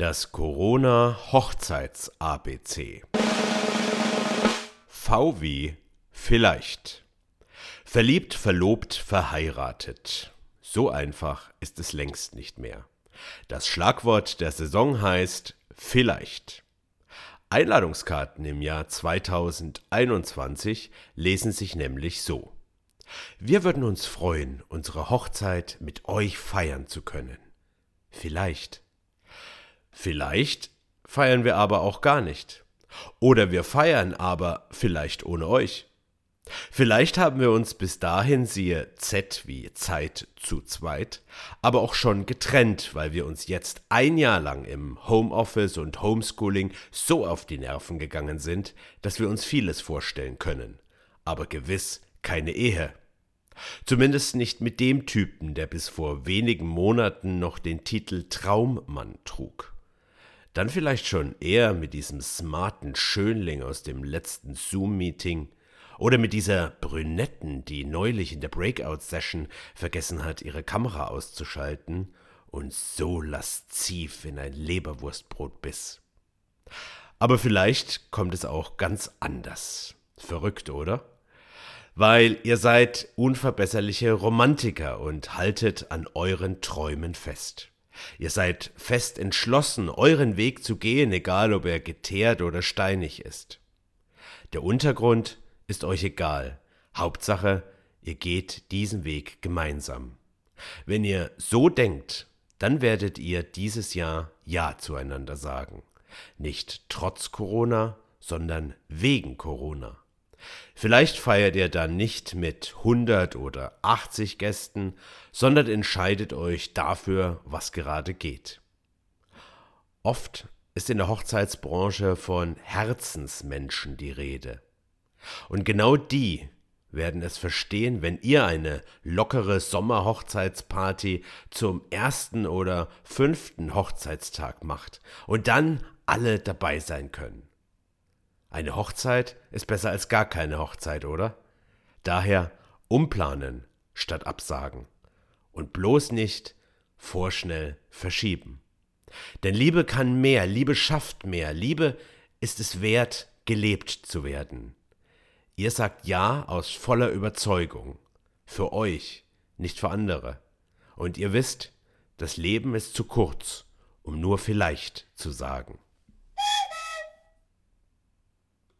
Das Corona Hochzeits ABC. V wie vielleicht. Verliebt, verlobt, verheiratet. So einfach ist es längst nicht mehr. Das Schlagwort der Saison heißt vielleicht. Einladungskarten im Jahr 2021 lesen sich nämlich so. Wir würden uns freuen, unsere Hochzeit mit euch feiern zu können. Vielleicht. Vielleicht feiern wir aber auch gar nicht. Oder wir feiern aber vielleicht ohne euch. Vielleicht haben wir uns bis dahin, siehe Z wie Zeit zu zweit, aber auch schon getrennt, weil wir uns jetzt ein Jahr lang im Homeoffice und Homeschooling so auf die Nerven gegangen sind, dass wir uns vieles vorstellen können. Aber gewiss keine Ehe. Zumindest nicht mit dem Typen, der bis vor wenigen Monaten noch den Titel Traummann trug. Dann vielleicht schon eher mit diesem smarten Schönling aus dem letzten Zoom-Meeting oder mit dieser Brünetten, die neulich in der Breakout-Session vergessen hat, ihre Kamera auszuschalten und so lasziv in ein Leberwurstbrot biss. Aber vielleicht kommt es auch ganz anders. Verrückt, oder? Weil ihr seid unverbesserliche Romantiker und haltet an euren Träumen fest. Ihr seid fest entschlossen, euren Weg zu gehen, egal ob er geteert oder steinig ist. Der Untergrund ist euch egal. Hauptsache, ihr geht diesen Weg gemeinsam. Wenn ihr so denkt, dann werdet ihr dieses Jahr Ja zueinander sagen. Nicht trotz Corona, sondern wegen Corona. Vielleicht feiert ihr dann nicht mit 100 oder 80 Gästen, sondern entscheidet euch dafür, was gerade geht. Oft ist in der Hochzeitsbranche von Herzensmenschen die Rede. Und genau die werden es verstehen, wenn ihr eine lockere Sommerhochzeitsparty zum ersten oder fünften Hochzeitstag macht und dann alle dabei sein können. Eine Hochzeit ist besser als gar keine Hochzeit, oder? Daher umplanen statt absagen. Und bloß nicht vorschnell verschieben. Denn Liebe kann mehr, Liebe schafft mehr, Liebe ist es wert, gelebt zu werden. Ihr sagt Ja aus voller Überzeugung. Für euch, nicht für andere. Und ihr wisst, das Leben ist zu kurz, um nur vielleicht zu sagen.